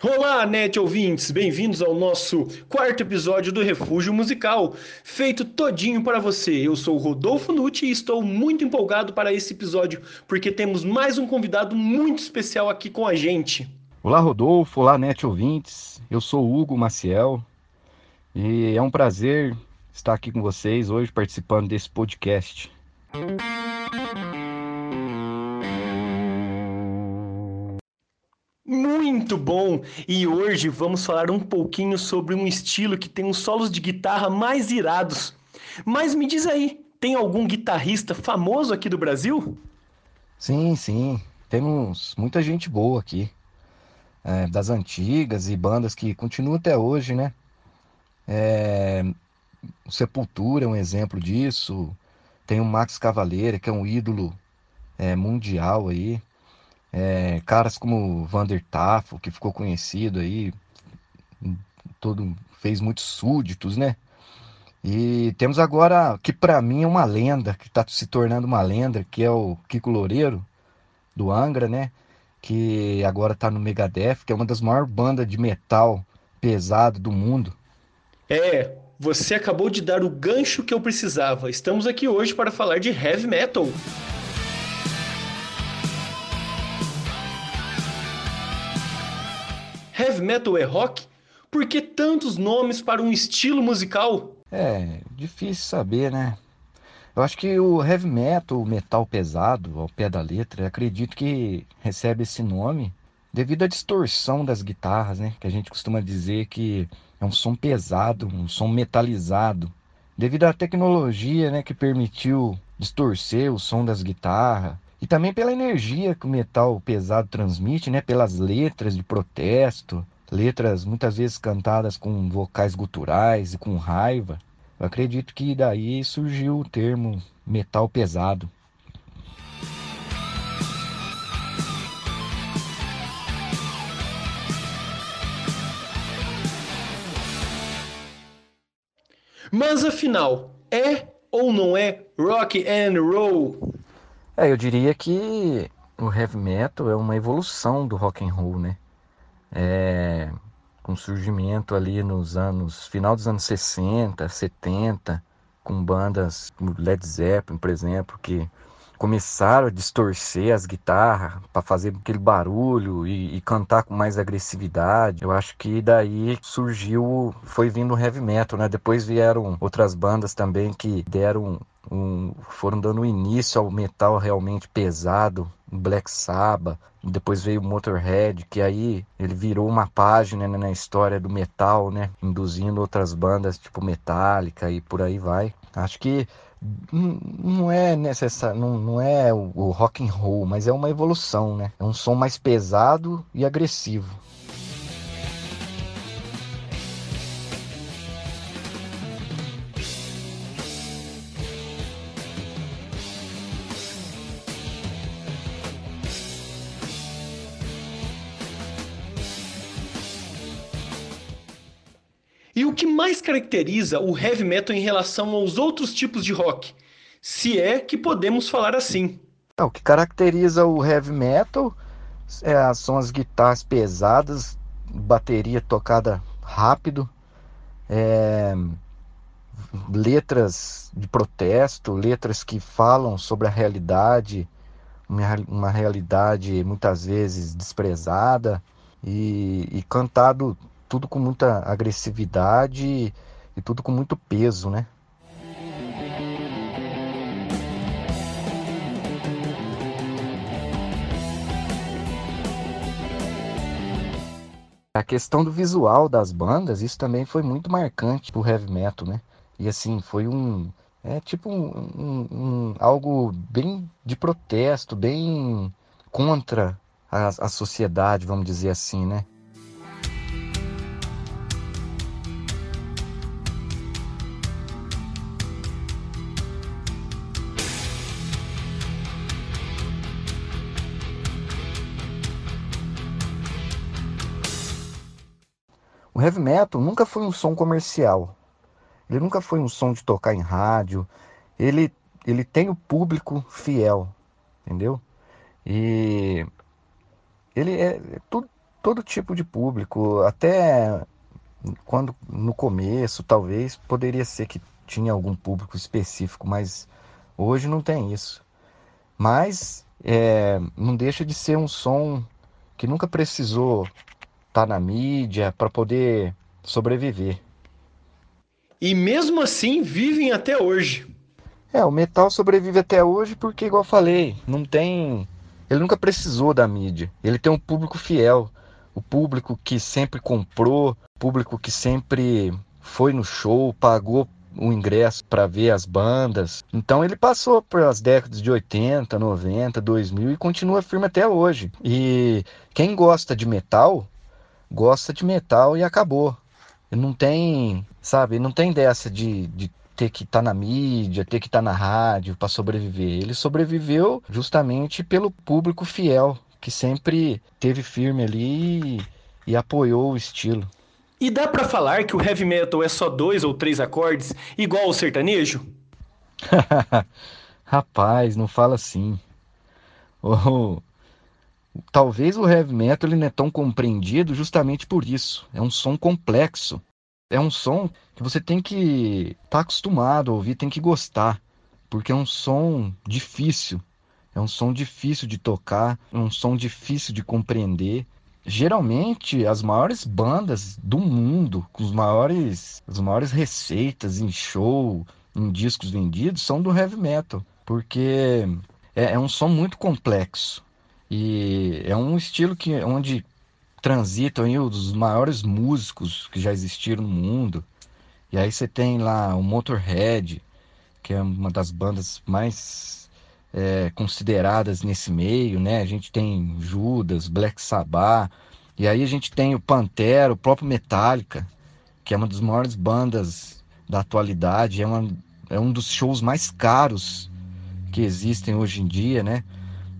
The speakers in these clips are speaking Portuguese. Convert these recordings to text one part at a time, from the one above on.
Olá, net ouvintes! Bem-vindos ao nosso quarto episódio do Refúgio Musical, feito todinho para você. Eu sou o Rodolfo Nutti e estou muito empolgado para esse episódio, porque temos mais um convidado muito especial aqui com a gente. Olá, Rodolfo! Olá, net ouvintes! Eu sou o Hugo Maciel e é um prazer estar aqui com vocês hoje participando desse podcast. Muito bom! E hoje vamos falar um pouquinho sobre um estilo que tem os solos de guitarra mais irados. Mas me diz aí, tem algum guitarrista famoso aqui do Brasil? Sim, sim. Temos muita gente boa aqui. É, das antigas e bandas que continuam até hoje, né? É, Sepultura é um exemplo disso. Tem o Max Cavaleira, que é um ídolo é, mundial aí. É, caras como Vander Tafo, que ficou conhecido aí, todo, fez muitos súditos, né? E temos agora, que para mim é uma lenda, que está se tornando uma lenda, que é o Kiko Loureiro, do Angra, né? Que agora está no Megadeth, que é uma das maiores bandas de metal pesado do mundo. É, você acabou de dar o gancho que eu precisava. Estamos aqui hoje para falar de heavy metal. Heavy metal é rock? Por que tantos nomes para um estilo musical? É, difícil saber, né? Eu acho que o heavy metal, o metal pesado, ao pé da letra, acredito que recebe esse nome devido à distorção das guitarras, né? Que a gente costuma dizer que é um som pesado, um som metalizado. Devido à tecnologia, né, que permitiu distorcer o som das guitarras, e também pela energia que o metal pesado transmite, né? Pelas letras de protesto, letras muitas vezes cantadas com vocais guturais e com raiva. Eu acredito que daí surgiu o termo metal pesado. Mas afinal, é ou não é rock and roll? É, eu diria que o heavy metal é uma evolução do rock and roll, né? É, com surgimento ali nos anos final dos anos 60, 70, com bandas como Led Zeppelin, por exemplo, que começaram a distorcer as guitarras para fazer aquele barulho e, e, cantar com mais agressividade. Eu acho que daí surgiu, foi vindo o heavy metal, né? Depois vieram outras bandas também que deram um, foram dando início ao metal realmente pesado, Black Sabbath, depois veio o Motorhead, que aí ele virou uma página né, na história do metal, né, induzindo outras bandas tipo Metallica e por aí vai. Acho que não é necessário, não, não é o, o rock and roll, mas é uma evolução, né? É um som mais pesado e agressivo. E o que mais caracteriza o heavy metal em relação aos outros tipos de rock? Se é que podemos falar assim. É, o que caracteriza o heavy metal é, são as guitarras pesadas, bateria tocada rápido, é, letras de protesto, letras que falam sobre a realidade, uma, realidade muitas vezes desprezada e, e cantado tudo com muita agressividade e tudo com muito peso, né? A questão do visual das bandas, isso também foi muito marcante pro heavy metal, né? E assim, foi um. É tipo um, um, um algo bem de protesto, bem contra a, a sociedade, vamos dizer assim, né? O heavy metal nunca foi um som comercial. Ele nunca foi um som de tocar em rádio. Ele, ele tem o público fiel, entendeu? E ele é, é tudo, todo tipo de público, até quando no começo talvez poderia ser que tinha algum público específico, mas hoje não tem isso. Mas é, não deixa de ser um som que nunca precisou estar tá na mídia para poder sobreviver. E mesmo assim vivem até hoje. É, o metal sobrevive até hoje porque, igual eu falei, não tem. Ele nunca precisou da mídia. Ele tem um público fiel. O público que sempre comprou, o público que sempre foi no show, pagou o ingresso para ver as bandas. Então ele passou pelas décadas de 80, 90, 2000 e continua firme até hoje. E quem gosta de metal, gosta de metal e acabou. Não tem, sabe, não tem dessa de, de ter que estar tá na mídia, ter que estar tá na rádio para sobreviver. Ele sobreviveu justamente pelo público fiel que sempre teve firme ali e, e apoiou o estilo. E dá para falar que o heavy metal é só dois ou três acordes, igual ao sertanejo? Rapaz, não fala assim. Oh, talvez o heavy metal ele não é tão compreendido justamente por isso. É um som complexo. É um som que você tem que estar tá acostumado a ouvir, tem que gostar, porque é um som difícil. É um som difícil de tocar, é um som difícil de compreender geralmente as maiores bandas do mundo, com os maiores, as maiores receitas em show, em discos vendidos, são do heavy metal, porque é, é um som muito complexo e é um estilo que onde transitam aí os maiores músicos que já existiram no mundo. E aí você tem lá o Motorhead, que é uma das bandas mais é, consideradas nesse meio, né? A gente tem Judas, Black Sabbath, e aí a gente tem o Pantera, o próprio Metallica, que é uma das maiores bandas da atualidade, é, uma, é um dos shows mais caros que existem hoje em dia, né?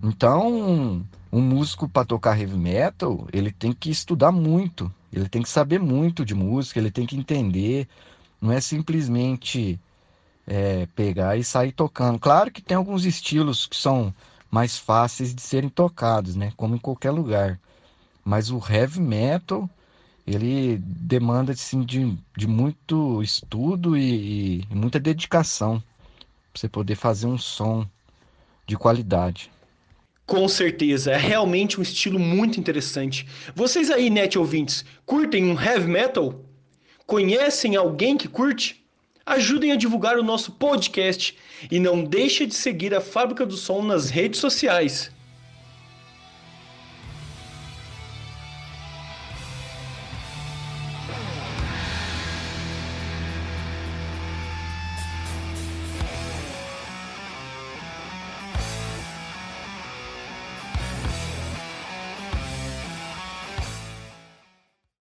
Então, um músico para tocar heavy metal, ele tem que estudar muito, ele tem que saber muito de música, ele tem que entender, não é simplesmente é, pegar e sair tocando. Claro que tem alguns estilos que são mais fáceis de serem tocados, né? Como em qualquer lugar. Mas o heavy metal, ele demanda assim, de, de muito estudo e, e muita dedicação para você poder fazer um som de qualidade. Com certeza, é realmente um estilo muito interessante. Vocês aí, net ouvintes, curtem um heavy metal? Conhecem alguém que curte? ajudem a divulgar o nosso podcast e não deixe de seguir a Fábrica do Som nas redes sociais.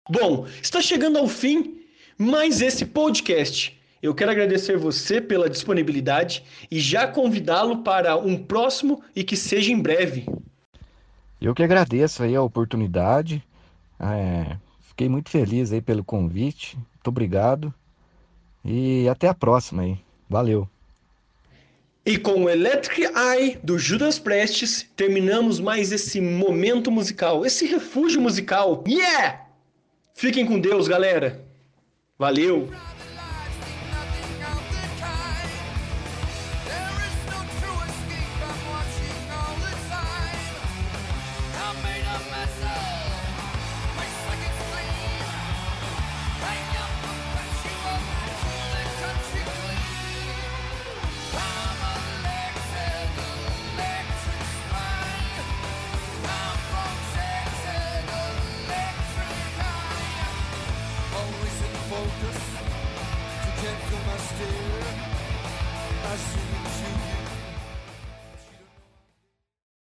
Bom, está chegando ao fim mais esse podcast. Eu quero agradecer você pela disponibilidade e já convidá-lo para um próximo e que seja em breve. Eu que agradeço aí a oportunidade. É, fiquei muito feliz aí pelo convite. Muito obrigado. E até a próxima aí. Valeu. E com o Electric Eye do Judas Prestes, terminamos mais esse momento musical, esse refúgio musical. Yeah! Fiquem com Deus, galera. Valeu!